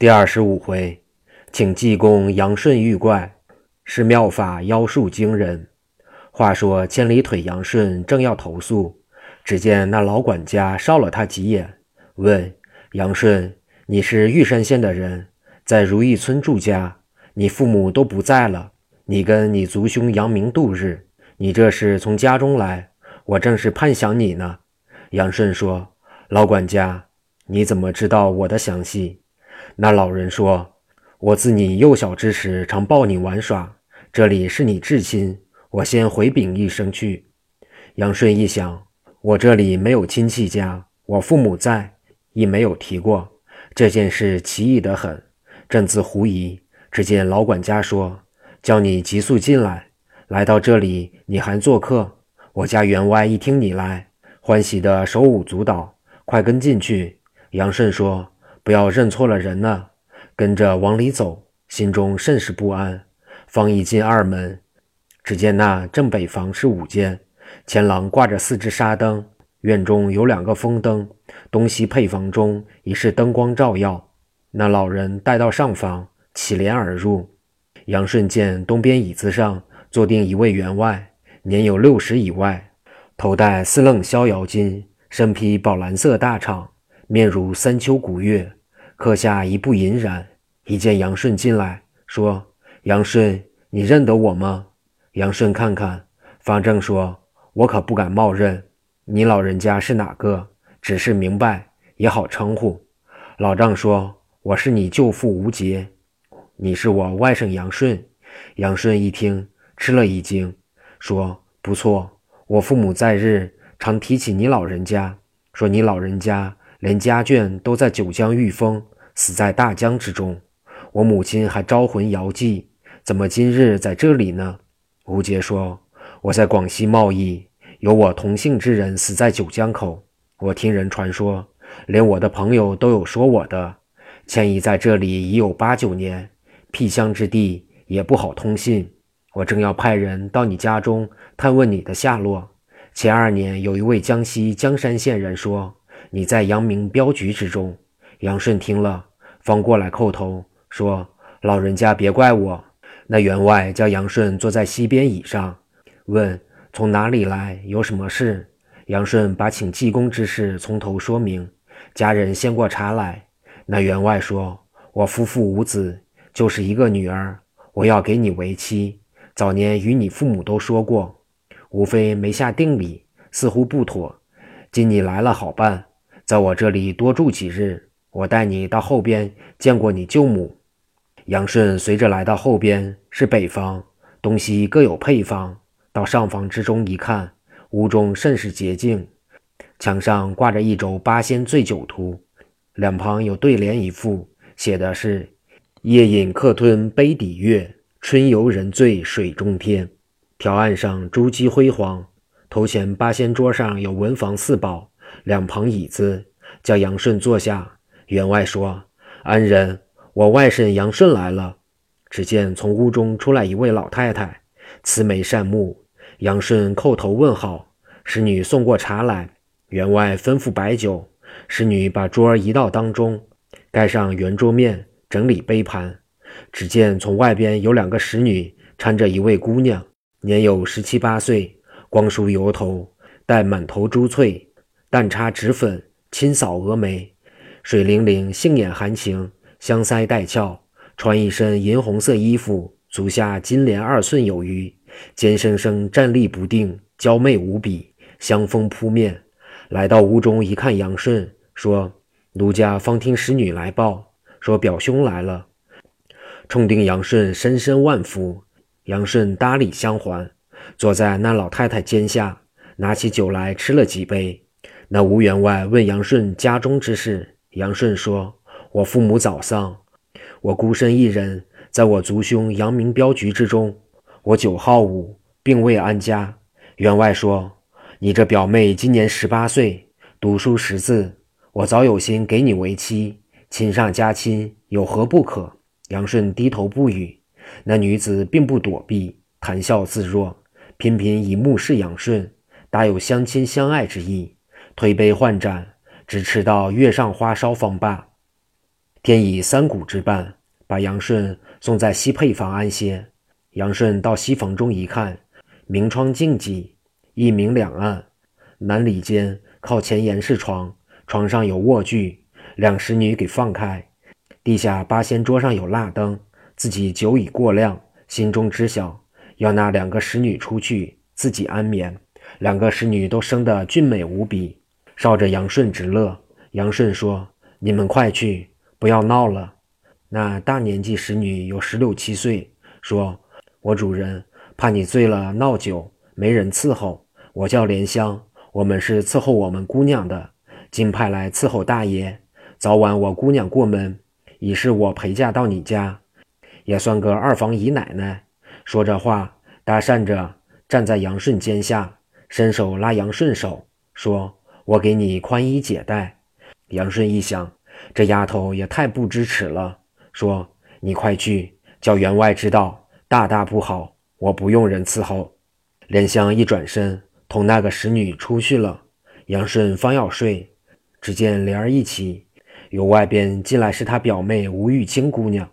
第二十五回，请济公杨顺遇怪，是妙法妖术惊人。话说千里腿杨顺正要投诉，只见那老管家扫了他几眼，问杨顺：“你是玉山县的人，在如意村住家，你父母都不在了，你跟你族兄杨明度日，你这是从家中来？我正是盼想你呢。”杨顺说：“老管家，你怎么知道我的详细？”那老人说：“我自你幼小之时常抱你玩耍，这里是你至亲，我先回禀一声去。”杨顺一想，我这里没有亲戚家，我父母在，亦没有提过这件事，奇异得很，正自狐疑，只见老管家说：“叫你急速进来，来到这里，你还做客。我家员外一听你来，欢喜的手舞足蹈，快跟进去。”杨顺说。不要认错了人呢，跟着往里走，心中甚是不安。方一进二门，只见那正北房是五间，前廊挂着四只纱灯，院中有两个风灯，东西配房中已是灯光照耀。那老人带到上房，起帘而入。杨顺见东边椅子上坐定一位员外，年有六十以外，头戴四楞逍遥巾，身披宝蓝色大氅。面如三秋古月，刻下一步隐然。一见杨顺进来，说：“杨顺，你认得我吗？”杨顺看看，方正说：“我可不敢冒认。你老人家是哪个？只是明白也好称呼。”老丈说：“我是你舅父吴杰，你是我外甥杨顺。”杨顺一听，吃了一惊，说：“不错，我父母在日常提起你老人家，说你老人家。”连家眷都在九江遇风，死在大江之中。我母亲还招魂遥祭，怎么今日在这里呢？吴杰说：“我在广西贸易，有我同姓之人死在九江口。我听人传说，连我的朋友都有说我的。迁移在这里已有八九年，僻乡之地也不好通信。我正要派人到你家中探问你的下落。前二年有一位江西江山县人说。”你在阳明镖局之中，杨顺听了，方过来叩头说：“老人家别怪我。”那员外叫杨顺坐在西边椅上，问：“从哪里来？有什么事？”杨顺把请济公之事从头说明。家人献过茶来，那员外说：“我夫妇无子，就是一个女儿，我要给你为妻。早年与你父母都说过，无非没下定礼，似乎不妥。今你来了，好办。”在我这里多住几日，我带你到后边见过你舅母。杨顺随着来到后边，是北房，东西各有配方。到上房之中一看，屋中甚是洁净，墙上挂着一轴八仙醉酒图，两旁有对联一副，写的是“夜饮客吞杯底月，春游人醉水中天”。条案上珠玑辉煌，头前八仙桌上有文房四宝。两旁椅子，叫杨顺坐下。员外说：“安人，我外甥杨顺来了。”只见从屋中出来一位老太太，慈眉善目。杨顺叩头问好，使女送过茶来。员外吩咐摆酒，使女把桌儿移到当中，盖上圆桌面，整理杯盘。只见从外边有两个使女搀着一位姑娘，年有十七八岁，光梳油头，戴满头珠翠。淡擦脂粉，轻扫蛾眉，水灵灵，杏眼含情，香腮带翘，穿一身银红色衣服，足下金莲二寸有余，尖生生站立不定，娇媚无比，香风扑面。来到屋中一看，杨顺说：“奴家方听使女来报，说表兄来了。”冲定杨顺深深万福。杨顺搭礼相还，坐在那老太太肩下，拿起酒来吃了几杯。那吴员外问杨顺家中之事，杨顺说：“我父母早丧，我孤身一人，在我族兄杨明镖局之中。我九号五，并未安家。”员外说：“你这表妹今年十八岁，读书识字，我早有心给你为妻，亲上加亲，有何不可？”杨顺低头不语。那女子并不躲避，谈笑自若，频频以目视杨顺，大有相亲相爱之意。推杯换盏，直吃到月上花梢方罢。天以三鼓之半，把杨顺送在西配房安歇。杨顺到西房中一看，明窗净几，一明两暗。南里间靠前沿是床，床上有卧具，两侍女给放开。地下八仙桌上有蜡灯，自己酒已过量，心中知晓，要那两个侍女出去，自己安眠。两个侍女都生得俊美无比，照着杨顺直乐。杨顺说：“你们快去。”不要闹了。那大年纪使女有十六七岁，说：“我主人怕你醉了闹酒，没人伺候。我叫莲香，我们是伺候我们姑娘的，今派来伺候大爷。早晚我姑娘过门，已是我陪嫁到你家，也算个二房姨奶奶。”说着话，搭讪着站在杨顺肩下，伸手拉杨顺手，说：“我给你宽衣解带。”杨顺一想。这丫头也太不知耻了！说：“你快去叫员外知道，大大不好。我不用人伺候。”莲香一转身，同那个使女出去了。杨顺方要睡，只见帘儿一起，由外边进来是他表妹吴玉清姑娘，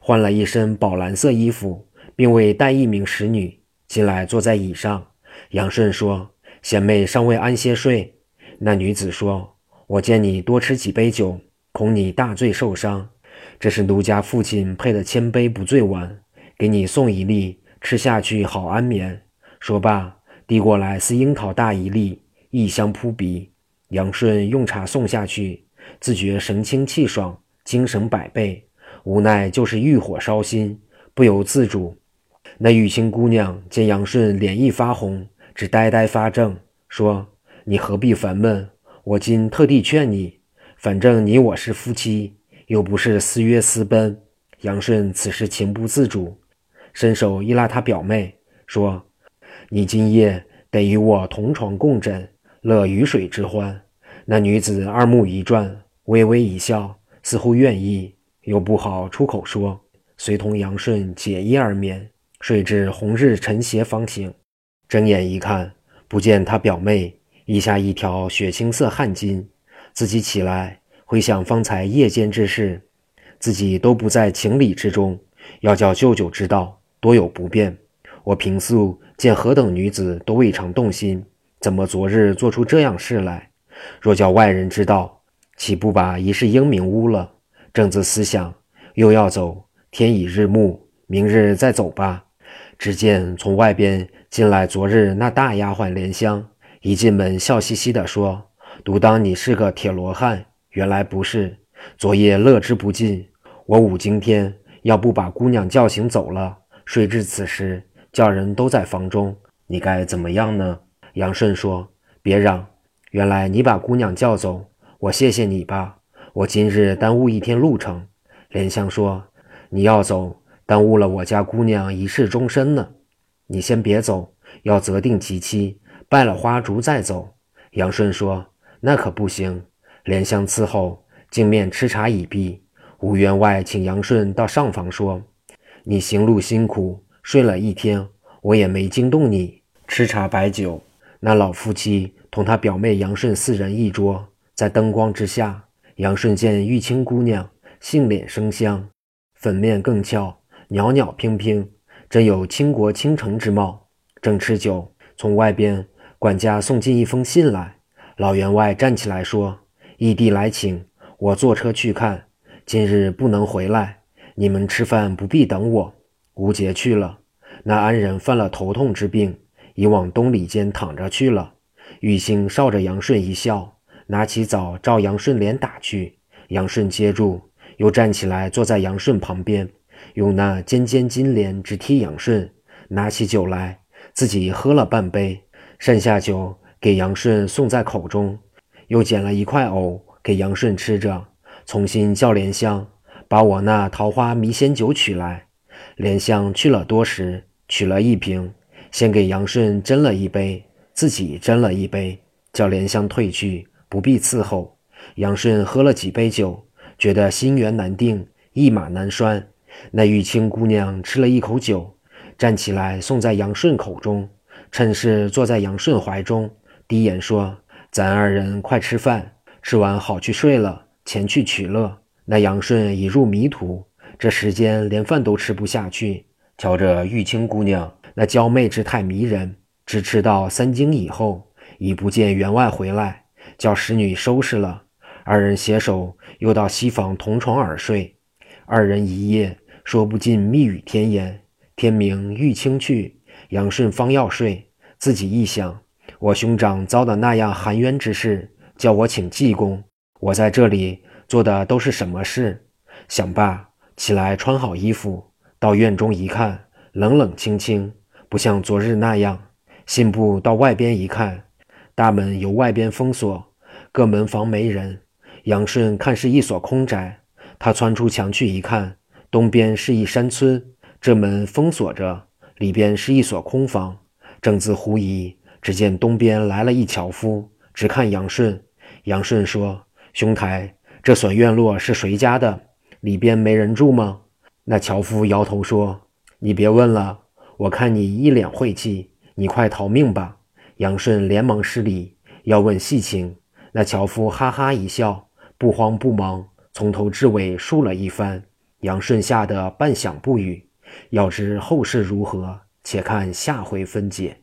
换了一身宝蓝色衣服，并未带一名使女进来，坐在椅上。杨顺说：“贤妹尚未安歇睡。”那女子说：“我见你多吃几杯酒。”恐你大醉受伤，这是奴家父亲配的千杯不醉丸，给你送一粒，吃下去好安眠。说罢，递过来似樱桃大一粒，异香扑鼻。杨顺用茶送下去，自觉神清气爽，精神百倍。无奈就是欲火烧心，不由自主。那玉清姑娘见杨顺脸一发红，只呆呆发怔，说：“你何必烦闷？我今特地劝你。”反正你我是夫妻，又不是私约私奔。杨顺此时情不自主，伸手一拉他表妹，说：“你今夜得与我同床共枕，乐鱼水之欢。”那女子二目一转，微微一笑，似乎愿意，又不好出口说，随同杨顺解衣而眠，睡至红日沉斜方醒。睁眼一看，不见他表妹，腋下一条血青色汗巾。自己起来回想方才夜间之事，自己都不在情理之中，要叫舅舅知道，多有不便。我平素见何等女子都未尝动心，怎么昨日做出这样事来？若叫外人知道，岂不把一世英名污了？正自思想，又要走，天已日暮，明日再走吧。只见从外边进来昨日那大丫鬟莲香，一进门笑嘻嘻地说。独当你是个铁罗汉，原来不是。昨夜乐之不尽，我五更天要不把姑娘叫醒走了，睡至此时，叫人都在房中，你该怎么样呢？杨顺说：“别嚷，原来你把姑娘叫走，我谢谢你吧。我今日耽误一天路程。”莲香说：“你要走，耽误了我家姑娘一世终身呢。你先别走，要择定吉期，拜了花烛再走。”杨顺说。那可不行。莲香伺候，镜面吃茶已毕。吴员外请杨顺到上房说：“你行路辛苦，睡了一天，我也没惊动你。吃茶摆酒。”那老夫妻同他表妹杨顺四人一桌，在灯光之下。杨顺见玉清姑娘杏脸生香，粉面更俏，袅袅娉娉，真有倾国倾城之貌。正吃酒，从外边管家送进一封信来。老员外站起来说：“义弟来请，我坐车去看。今日不能回来，你们吃饭不必等我。”吴杰去了。那安人犯了头痛之病，已往东里间躺着去了。玉兴照着杨顺一笑，拿起枣照杨顺脸打去。杨顺接住，又站起来坐在杨顺旁边，用那尖尖金莲直踢杨顺。拿起酒来，自己喝了半杯，剩下酒。给杨顺送在口中，又捡了一块藕给杨顺吃着，重新叫莲香把我那桃花迷仙酒取来。莲香去了多时，取了一瓶，先给杨顺斟了一杯，自己斟了一杯，叫莲香退去，不必伺候。杨顺喝了几杯酒，觉得心猿难定，一马难拴。那玉清姑娘吃了一口酒，站起来送在杨顺口中，趁势坐在杨顺怀中。低言说：“咱二人快吃饭，吃完好去睡了，前去取乐。”那杨顺已入迷途，这时间连饭都吃不下去。瞧着玉清姑娘那娇媚之态迷人，直吃到三更以后，已不见员外回来，叫使女收拾了。二人携手又到西房同床而睡。二人一夜说不尽蜜语甜言。天明玉清去，杨顺方要睡，自己一想，我兄长遭的那样含冤之事，叫我请济公，我在这里做的都是什么事？想罢，起来穿好衣服。到院中一看，冷冷清清，不像昨日那样。信步到外边一看，大门由外边封锁，各门房没人。杨顺看是一所空宅，他窜出墙去一看，东边是一山村，这门封锁着，里边是一所空房。正自狐疑，只见东边来了一樵夫，直看杨顺。杨顺说：“兄台，这所院落是谁家的？里边没人住吗？”那樵夫摇头说：“你别问了，我看你一脸晦气，你快逃命吧。”杨顺连忙施礼，要问细情。那樵夫哈哈一笑，不慌不忙，从头至尾述了一番。杨顺吓得半晌不语。要知后事如何，且看下回分解。